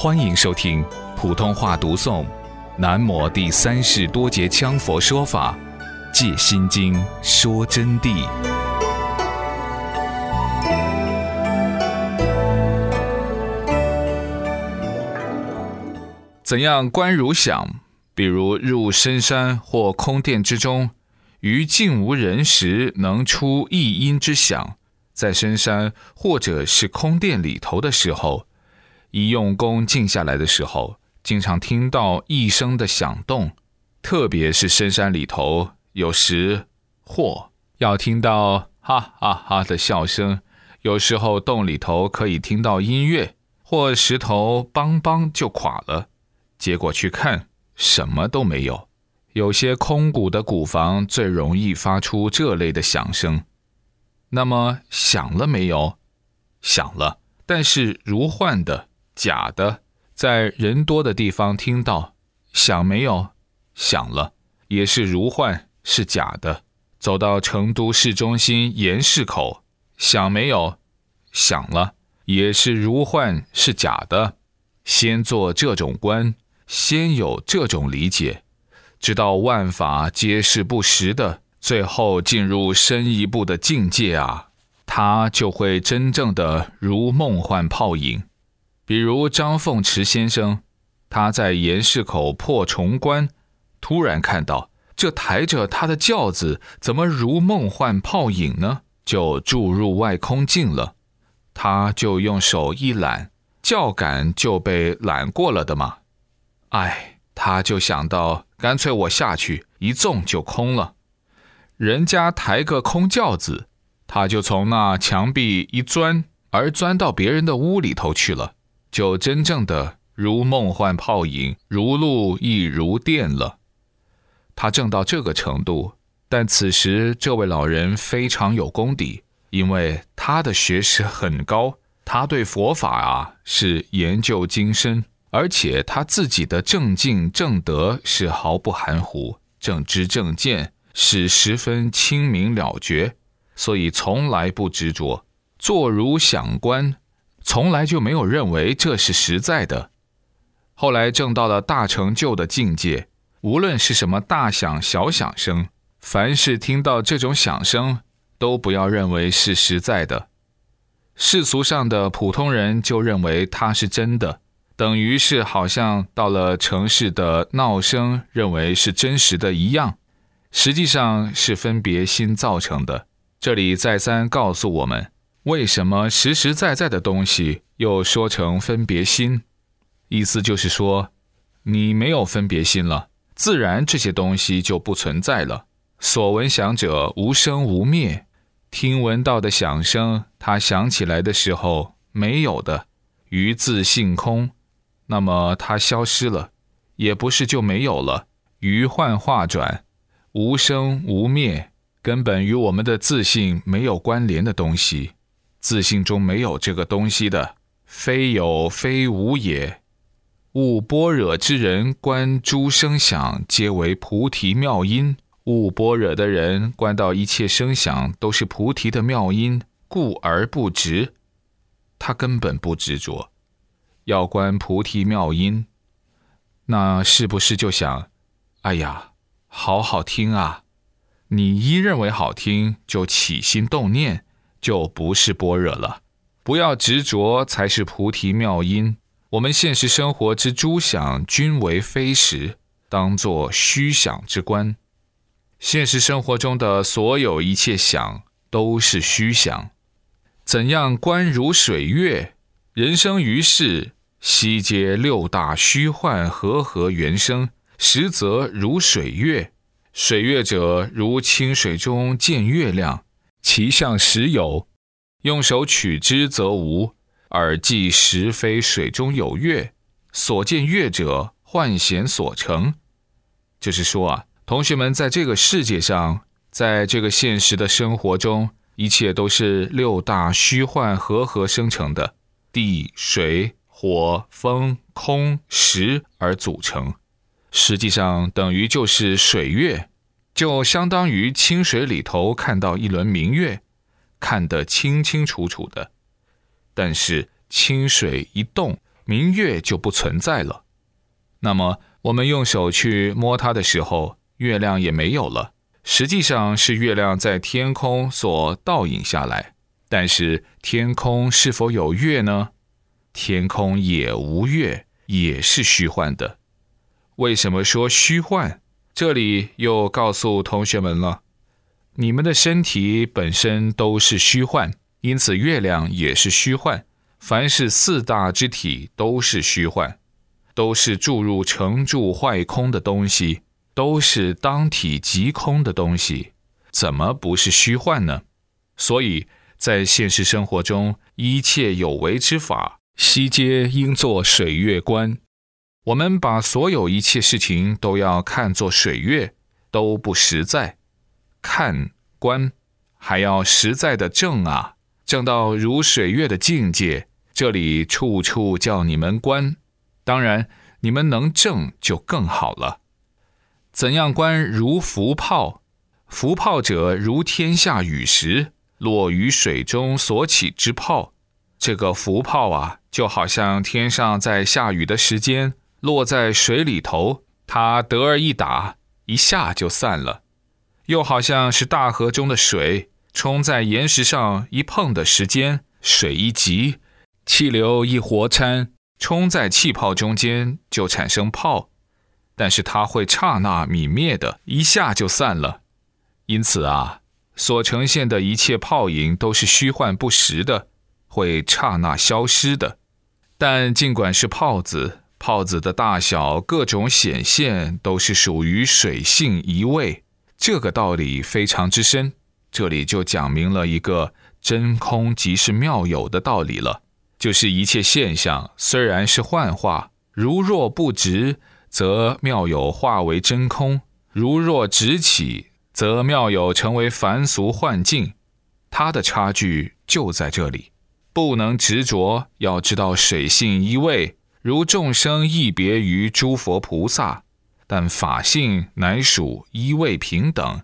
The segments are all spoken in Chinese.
欢迎收听普通话读诵《南摩第三世多杰羌佛说法·戒心经》说真谛。怎样观如想？比如入深山或空殿之中，于静无人时，能出一音之响。在深山或者是空殿里头的时候。一用功静下来的时候，经常听到一声的响动，特别是深山里头，有时或要听到哈哈哈的笑声，有时候洞里头可以听到音乐，或石头梆梆就垮了，结果去看什么都没有。有些空谷的古房最容易发出这类的响声。那么响了没有？响了，但是如幻的。假的，在人多的地方听到响没有？响了，也是如幻，是假的。走到成都市中心盐市口，响没有？响了，也是如幻，是假的。先做这种观，先有这种理解，知道万法皆是不实的，最后进入深一步的境界啊，他就会真正的如梦幻泡影。比如张凤池先生，他在盐市口破重关，突然看到这抬着他的轿子怎么如梦幻泡影呢？就注入外空境了。他就用手一揽，轿杆就被揽过了的嘛。哎，他就想到，干脆我下去一纵就空了。人家抬个空轿子，他就从那墙壁一钻，而钻到别人的屋里头去了。就真正的如梦幻泡影，如露亦如电了。他正到这个程度，但此时这位老人非常有功底，因为他的学识很高，他对佛法啊是研究精深，而且他自己的正境正德是毫不含糊，正知正见是十分清明了绝，所以从来不执着，坐如想观。从来就没有认为这是实在的。后来证到了大成就的境界，无论是什么大响小响声，凡是听到这种响声，都不要认为是实在的。世俗上的普通人就认为它是真的，等于是好像到了城市的闹声，认为是真实的一样，实际上是分别心造成的。这里再三告诉我们。为什么实实在在的东西又说成分别心？意思就是说，你没有分别心了，自然这些东西就不存在了。所闻响者无生无灭，听闻到的响声，它响起来的时候没有的，于自性空，那么它消失了，也不是就没有了，于幻化转，无生无灭，根本与我们的自信没有关联的东西。自信中没有这个东西的，非有非无也。悟般若之人，观诸声响，皆为菩提妙音。悟般若的人，观到一切声响都是菩提的妙音，故而不执。他根本不执着，要观菩提妙音，那是不是就想，哎呀，好好听啊？你一认为好听，就起心动念。就不是般若了，不要执着，才是菩提妙音。我们现实生活之诸想均为非实，当作虚想之观。现实生活中的所有一切想都是虚想。怎样观如水月？人生于世，悉皆六大虚幻和合原生，实则如水月。水月者，如清水中见月亮。其相实有，用手取之则无；耳即实非水中有月，所见月者幻显所成。就是说啊，同学们在这个世界上，在这个现实的生活中，一切都是六大虚幻合合生成的，地、水、火、风、空、石而组成，实际上等于就是水月。就相当于清水里头看到一轮明月，看得清清楚楚的。但是清水一动，明月就不存在了。那么我们用手去摸它的时候，月亮也没有了。实际上是月亮在天空所倒影下来。但是天空是否有月呢？天空也无月，也是虚幻的。为什么说虚幻？这里又告诉同学们了：你们的身体本身都是虚幻，因此月亮也是虚幻。凡是四大之体都是虚幻，都是注入成住坏空的东西，都是当体即空的东西，怎么不是虚幻呢？所以。在现实生活中，一切有为之法，悉皆应作水月观。我们把所有一切事情都要看作水月，都不实在。看观还要实在的正啊，正到如水月的境界。这里处处叫你们观，当然你们能正就更好了。怎样观如浮泡？浮泡者如天下雨时。落于水中所起之泡，这个浮泡啊，就好像天上在下雨的时间落在水里头，它得而一打，一下就散了；又好像是大河中的水冲在岩石上一碰的时间，水一急，气流一活掺，冲在气泡中间就产生泡，但是它会刹那泯灭的，一下就散了。因此啊。所呈现的一切泡影都是虚幻不实的，会刹那消失的。但尽管是泡子，泡子的大小、各种显现都是属于水性一味。这个道理非常之深，这里就讲明了一个真空即是妙有的道理了。就是一切现象虽然是幻化，如若不直，则妙有化为真空；如若直起。则妙有成为凡俗幻境，它的差距就在这里，不能执着。要知道水性一味，如众生异别于诸佛菩萨，但法性乃属一味平等。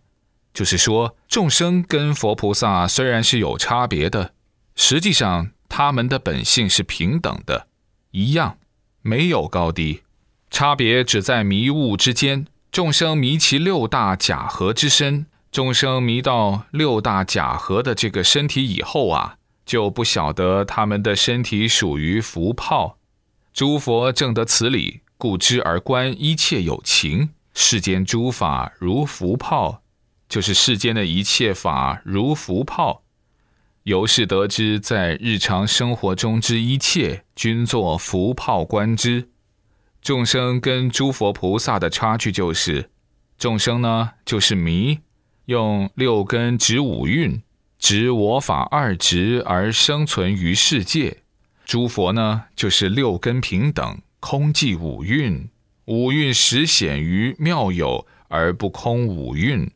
就是说，众生跟佛菩萨虽然是有差别的，实际上他们的本性是平等的，一样，没有高低，差别只在迷雾之间。众生迷其六大假合之身，众生迷到六大假合的这个身体以后啊，就不晓得他们的身体属于浮泡。诸佛正得此理，故知而观一切有情，世间诸法如浮泡，就是世间的一切法如浮泡。由是得知，在日常生活中之一切，均作浮泡观之。众生跟诸佛菩萨的差距就是，众生呢就是迷，用六根执五蕴，执我法二执而生存于世界；诸佛呢就是六根平等，空寂五蕴，五蕴实显于妙有而不空五蕴；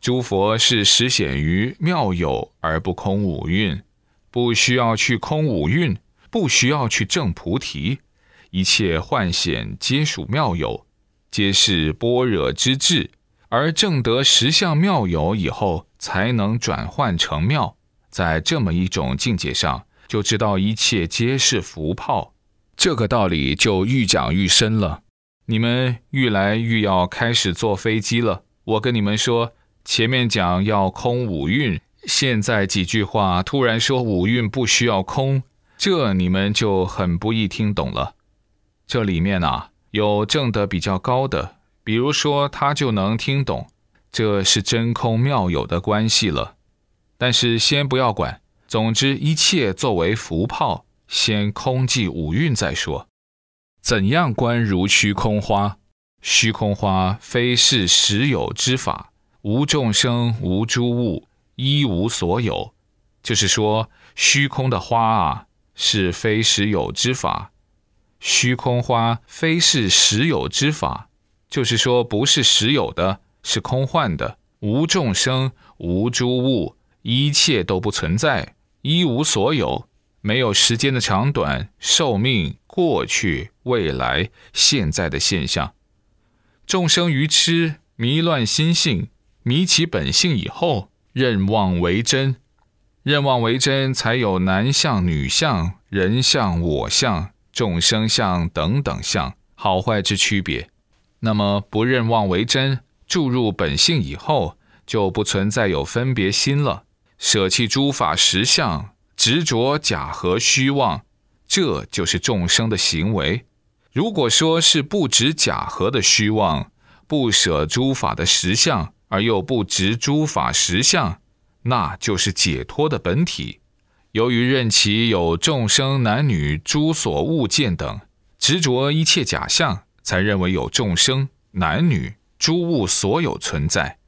诸佛是实显于妙有而不空五蕴，不需要去空五蕴，不需要去证菩提。一切幻显皆属妙有，皆是般若之智，而正得实相妙有以后，才能转换成妙。在这么一种境界上，就知道一切皆是浮泡。这个道理就愈讲愈深了。你们愈来愈要开始坐飞机了。我跟你们说，前面讲要空五蕴，现在几句话突然说五蕴不需要空，这你们就很不易听懂了。这里面呢，有证得比较高的，比如说他就能听懂，这是真空妙有的关系了。但是先不要管，总之一切作为浮泡，先空寂五蕴再说。怎样观如虚空花？虚空花非是实有之法，无众生，无诸物，一无所有。就是说，虚空的花啊，是非实有之法。虚空花非是实有之法，就是说不是实有的，是空幻的，无众生，无诸物，一切都不存在，一无所有，没有时间的长短、寿命、过去、未来、现在的现象。众生愚痴，迷乱心性，迷其本性以后，认妄为真，认妄为真，才有男相、女相、人相、我相。众生相等等相，好坏之区别。那么不认妄为真，注入本性以后，就不存在有分别心了。舍弃诸法实相，执着假和虚妄，这就是众生的行为。如果说是不执假和的虚妄，不舍诸法的实相，而又不执诸法实相，那就是解脱的本体。由于任其有众生男女诸所物见等，执着一切假象，才认为有众生男女诸物所有存在。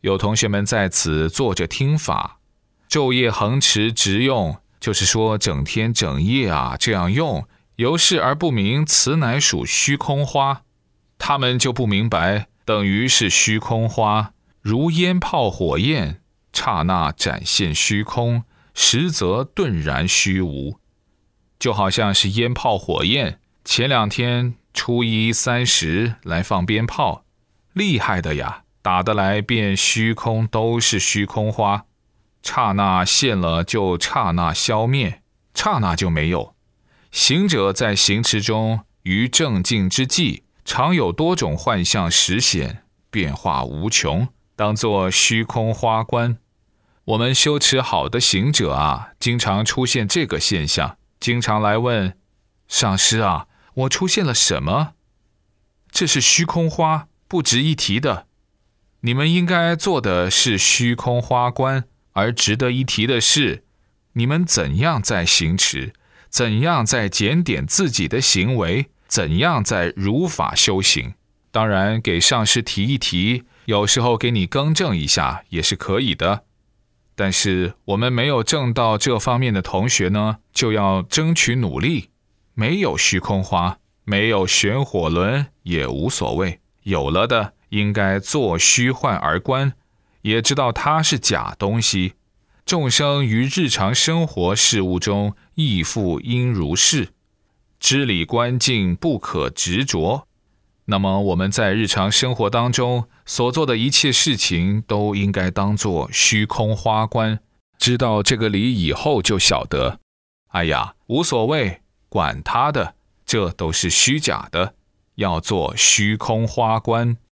有同学们在此坐着听法，昼夜恒持直用，就是说整天整夜啊这样用，由是而不明此乃属虚空花。他们就不明白，等于是虚空花，如烟泡火焰，刹那展现虚空，实则顿然虚无，就好像是烟泡火焰。前两天初一三十来放鞭炮，厉害的呀！打得来便虚空都是虚空花，刹那现了就刹那消灭，刹那就没有。行者在行持中于正静之际，常有多种幻象实显，变化无穷，当作虚空花观。我们修持好的行者啊，经常出现这个现象，经常来问上师啊，我出现了什么？这是虚空花，不值一提的。你们应该做的是虚空花观，而值得一提的是，你们怎样在行持，怎样在检点自己的行为，怎样在如法修行。当然，给上师提一提，有时候给你更正一下也是可以的。但是我们没有正到这方面的同学呢，就要争取努力。没有虚空花，没有玄火轮也无所谓，有了的。应该作虚幻而观，也知道它是假东西。众生于日常生活事物中亦复应如是，知理观境不可执着。那么我们在日常生活当中所做的一切事情，都应该当作虚空花观。知道这个理以后，就晓得，哎呀，无所谓，管他的，这都是虚假的，要做虚空花观。